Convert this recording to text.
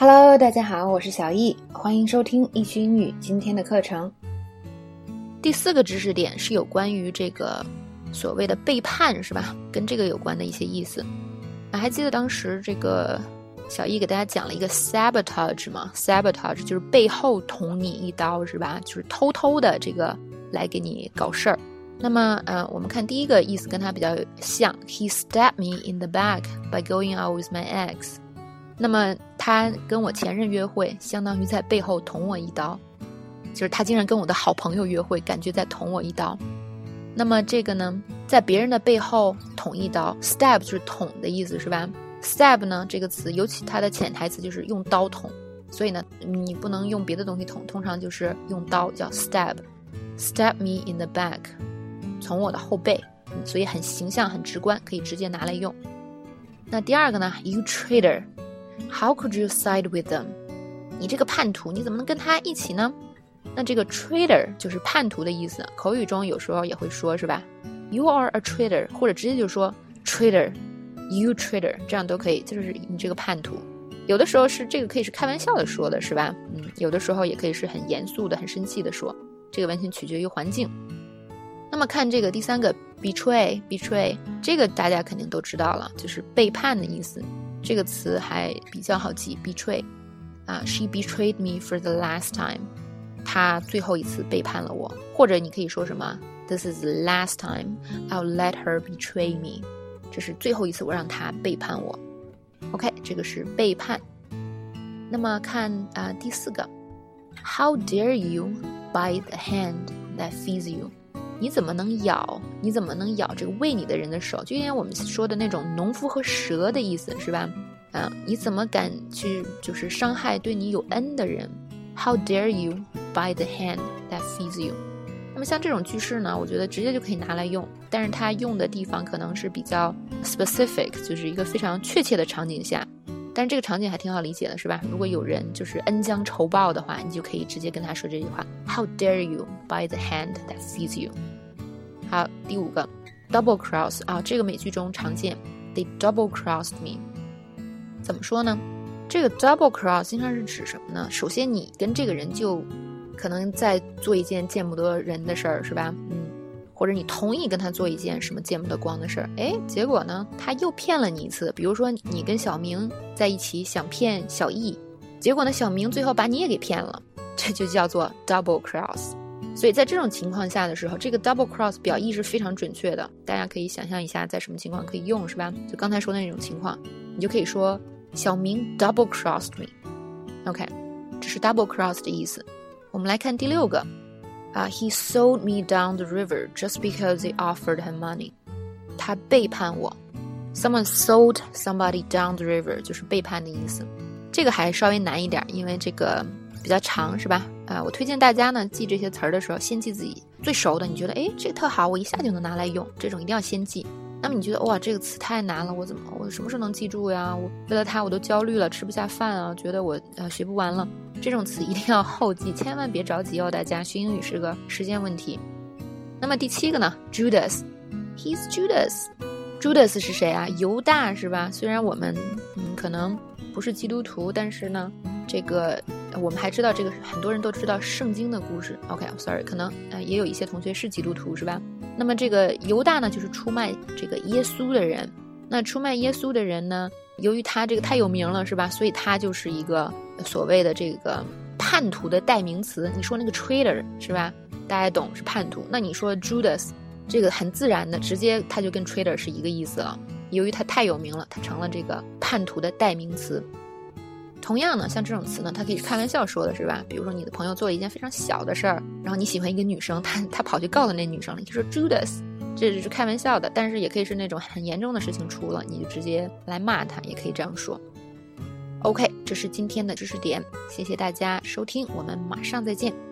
Hello，大家好，我是小易，欢迎收听易趣英语今天的课程。第四个知识点是有关于这个所谓的背叛，是吧？跟这个有关的一些意思。啊，还记得当时这个小易给大家讲了一个 sabotage 吗？sabotage 就是背后捅你一刀，是吧？就是偷偷的这个来给你搞事儿。那么，呃，我们看第一个意思跟它比较像，He stabbed me in the back by going out with my ex。那么他跟我前任约会，相当于在背后捅我一刀，就是他竟然跟我的好朋友约会，感觉在捅我一刀。那么这个呢，在别人的背后捅一刀，stab 就是捅的意思，是吧？stab 呢这个词，尤其它的潜台词就是用刀捅，所以呢，你不能用别的东西捅，通常就是用刀，叫 stab，stab me in the back，从我的后背，所以很形象、很直观，可以直接拿来用。那第二个呢，you traitor。How could you side with them？你这个叛徒，你怎么能跟他一起呢？那这个 traitor 就是叛徒的意思，口语中有时候也会说，是吧？You are a traitor，或者直接就说 traitor，you traitor，这样都可以，就是你这个叛徒。有的时候是这个可以是开玩笑的说的，是吧？嗯，有的时候也可以是很严肃的、很生气的说，这个完全取决于环境。那么看这个第三个 betray，betray 这个大家肯定都知道了，就是背叛的意思。这个词还比较好记，betray，啊，she betrayed me for the last time，她最后一次背叛了我。或者你可以说什么，this is the last time I'll let her betray me，这是最后一次我让她背叛我。OK，这个是背叛。那么看啊第四个，How dare you bite the hand that feeds you？ 你怎么能咬？你怎么能咬这个喂你的人的手？就因为我们说的那种农夫和蛇的意思，是吧？啊，你怎么敢去就是伤害对你有恩的人？How dare you bite the hand that feeds you？那么像这种句式呢，我觉得直接就可以拿来用，但是它用的地方可能是比较 specific，就是一个非常确切的场景下。但是这个场景还挺好理解的，是吧？如果有人就是恩将仇报的话，你就可以直接跟他说这句话：How dare you bite the hand that feeds you？好，第五个，double cross 啊，这个美剧中常见，They double crossed me。怎么说呢？这个 double cross 经常是指什么呢？首先，你跟这个人就可能在做一件见不得人的事儿，是吧？嗯。或者你同意跟他做一件什么见不得光的事儿，哎，结果呢，他又骗了你一次。比如说，你跟小明在一起想骗小易，结果呢，小明最后把你也给骗了，这就叫做 double cross。所以在这种情况下的时候，这个 double cross 表意是非常准确的。大家可以想象一下，在什么情况可以用，是吧？就刚才说的那种情况，你就可以说小明 double crossed me。OK，这是 double cross 的意思。我们来看第六个。啊，He sold me down the river just because they offered him money。他背叛我。Someone sold somebody down the river 就是背叛的意思。这个还稍微难一点，因为这个比较长，是吧？啊，我推荐大家呢记这些词儿的时候，先记自己最熟的。你觉得哎，这个特好，我一下就能拿来用，这种一定要先记。那么你觉得哇，这个词太难了，我怎么我什么时候能记住呀？我为了它我都焦虑了，吃不下饭啊，觉得我呃学不完了。这种词一定要后记，千万别着急哦，大家学英语是个时间问题。那么第七个呢？Judas，He's Judas，Judas 是谁啊？犹大是吧？虽然我们嗯可能不是基督徒，但是呢，这个。我们还知道这个，很多人都知道圣经的故事。OK，sorry，可能呃也有一些同学是基督徒，是吧？那么这个犹大呢，就是出卖这个耶稣的人。那出卖耶稣的人呢，由于他这个太有名了，是吧？所以他就是一个所谓的这个叛徒的代名词。你说那个 traitor 是吧？大家懂是叛徒。那你说 Judas，这个很自然的，直接他就跟 traitor 是一个意思了。由于他太有名了，他成了这个叛徒的代名词。同样呢，像这种词呢，它可以是开玩笑说的是吧？比如说你的朋友做了一件非常小的事儿，然后你喜欢一个女生，他他跑去告了那女生了，你就说 Judas，这只是开玩笑的。但是也可以是那种很严重的事情出了，你就直接来骂他，也可以这样说。OK，这是今天的知识点，谢谢大家收听，我们马上再见。